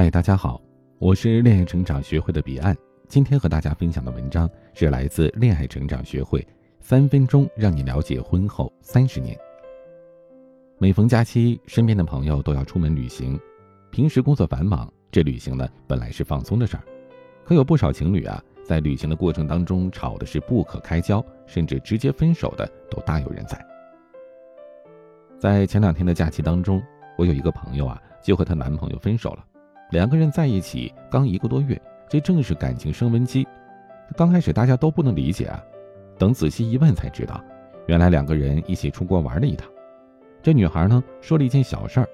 嗨，大家好，我是恋爱成长学会的彼岸。今天和大家分享的文章是来自恋爱成长学会，三分钟让你了解婚后三十年。每逢假期，身边的朋友都要出门旅行，平时工作繁忙，这旅行呢本来是放松的事儿，可有不少情侣啊，在旅行的过程当中吵的是不可开交，甚至直接分手的都大有人在。在前两天的假期当中，我有一个朋友啊，就和她男朋友分手了。两个人在一起刚一个多月，这正是感情升温期。刚开始大家都不能理解啊，等仔细一问才知道，原来两个人一起出国玩了一趟。这女孩呢说了一件小事儿，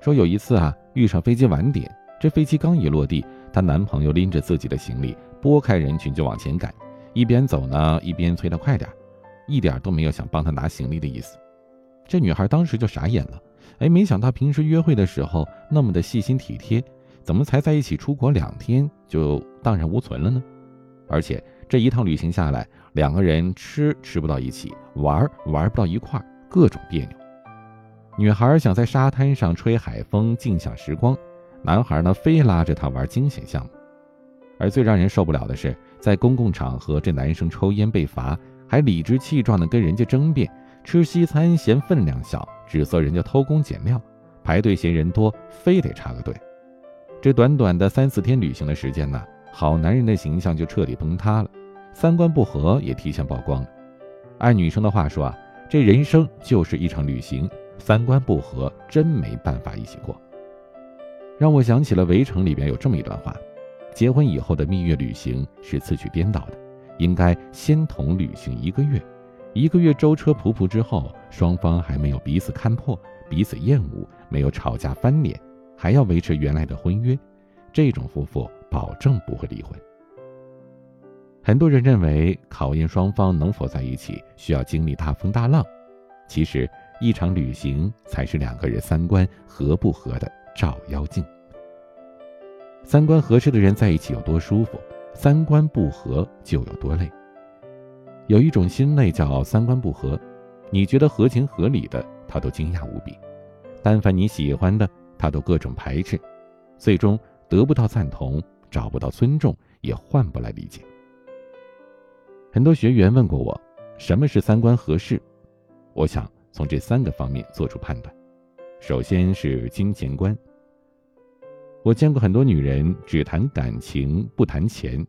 说有一次啊遇上飞机晚点，这飞机刚一落地，她男朋友拎着自己的行李拨开人群就往前赶，一边走呢一边催她快点，一点都没有想帮她拿行李的意思。这女孩当时就傻眼了，哎，没想到平时约会的时候那么的细心体贴，怎么才在一起出国两天就荡然无存了呢？而且这一趟旅行下来，两个人吃吃不到一起，玩玩不到一块，各种别扭。女孩想在沙滩上吹海风，尽享时光，男孩呢非拉着她玩惊险项目。而最让人受不了的是，在公共场合，这男生抽烟被罚，还理直气壮地跟人家争辩。吃西餐嫌分量小，指责人家偷工减料；排队嫌人多，非得插个队。这短短的三四天旅行的时间呢，好男人的形象就彻底崩塌了，三观不合也提前曝光了。按女生的话说啊，这人生就是一场旅行，三观不合真没办法一起过。让我想起了《围城》里边有这么一段话：结婚以后的蜜月旅行是次序颠倒的，应该先同旅行一个月。一个月舟车仆仆之后，双方还没有彼此看破、彼此厌恶，没有吵架翻脸，还要维持原来的婚约，这种夫妇保证不会离婚。很多人认为考验双方能否在一起需要经历大风大浪，其实一场旅行才是两个人三观合不合的照妖镜。三观合适的人在一起有多舒服，三观不合就有多累。有一种心累叫三观不合，你觉得合情合理的，他都惊讶无比；但凡你喜欢的，他都各种排斥，最终得不到赞同，找不到尊重，也换不来理解。很多学员问过我，什么是三观合适？我想从这三个方面做出判断。首先是金钱观。我见过很多女人只谈感情不谈钱，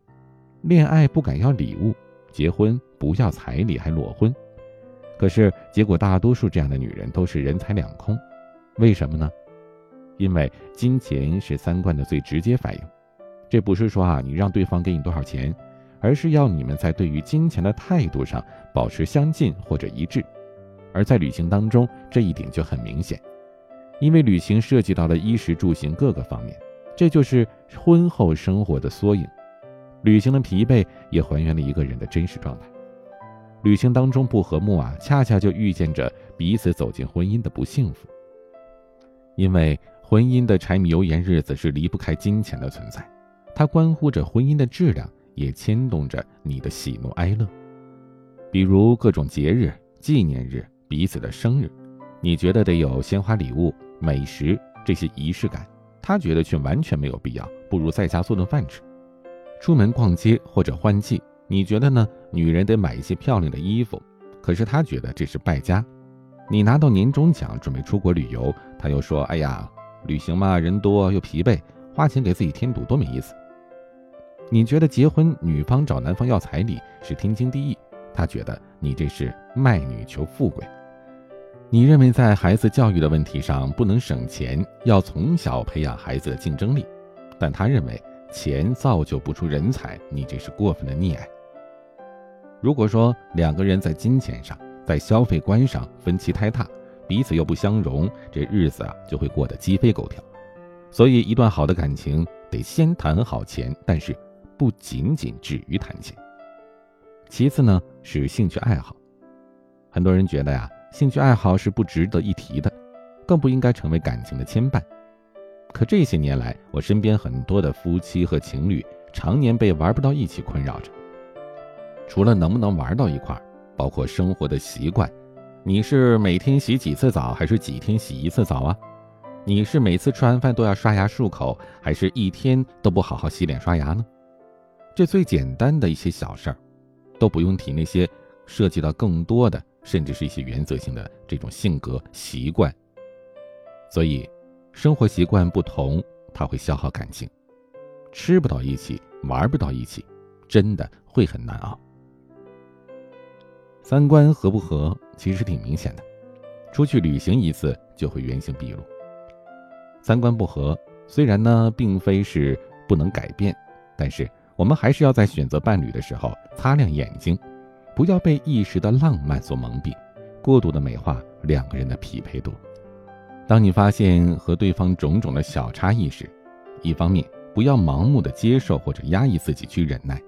恋爱不敢要礼物，结婚。不要彩礼还裸婚，可是结果大多数这样的女人都是人财两空，为什么呢？因为金钱是三观的最直接反应。这不是说啊你让对方给你多少钱，而是要你们在对于金钱的态度上保持相近或者一致。而在旅行当中，这一点就很明显，因为旅行涉及到了衣食住行各个方面，这就是婚后生活的缩影。旅行的疲惫也还原了一个人的真实状态。旅行当中不和睦啊，恰恰就预见着彼此走进婚姻的不幸福。因为婚姻的柴米油盐日子是离不开金钱的存在，它关乎着婚姻的质量，也牵动着你的喜怒哀乐。比如各种节日、纪念日、彼此的生日，你觉得得有鲜花、礼物、美食这些仪式感，他觉得却完全没有必要，不如在家做顿饭吃。出门逛街或者换季。你觉得呢？女人得买一些漂亮的衣服，可是他觉得这是败家。你拿到年终奖准备出国旅游，他又说：“哎呀，旅行嘛，人多又疲惫，花钱给自己添堵多没意思。”你觉得结婚女方找男方要彩礼是天经地义，他觉得你这是卖女求富贵。你认为在孩子教育的问题上不能省钱，要从小培养孩子的竞争力，但他认为钱造就不出人才，你这是过分的溺爱。如果说两个人在金钱上、在消费观上分歧太大，彼此又不相容，这日子啊就会过得鸡飞狗跳。所以，一段好的感情得先谈好钱，但是不仅仅止于谈钱。其次呢是兴趣爱好，很多人觉得呀，兴趣爱好是不值得一提的，更不应该成为感情的牵绊。可这些年来，我身边很多的夫妻和情侣常年被玩不到一起困扰着。除了能不能玩到一块儿，包括生活的习惯，你是每天洗几次澡，还是几天洗一次澡啊？你是每次吃完饭都要刷牙漱口，还是一天都不好好洗脸刷牙呢？这最简单的一些小事儿，都不用提那些涉及到更多的，甚至是一些原则性的这种性格习惯。所以，生活习惯不同，它会消耗感情，吃不到一起，玩不到一起，真的会很难熬。三观合不合，其实挺明显的，出去旅行一次就会原形毕露。三观不合，虽然呢并非是不能改变，但是我们还是要在选择伴侣的时候擦亮眼睛，不要被一时的浪漫所蒙蔽，过度的美化两个人的匹配度。当你发现和对方种种的小差异时，一方面不要盲目的接受或者压抑自己去忍耐，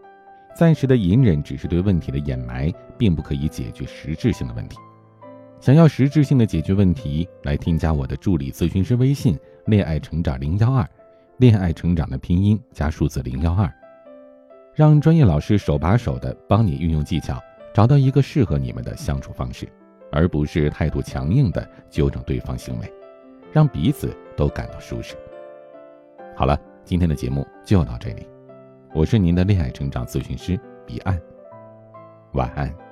暂时的隐忍只是对问题的掩埋，并不可以解决实质性的问题。想要实质性的解决问题，来添加我的助理咨询师微信。恋爱成长零幺二，恋爱成长的拼音加数字零幺二，让专业老师手把手的帮你运用技巧，找到一个适合你们的相处方式，而不是态度强硬的纠正对方行为，让彼此都感到舒适。好了，今天的节目就到这里，我是您的恋爱成长咨询师彼岸，晚安。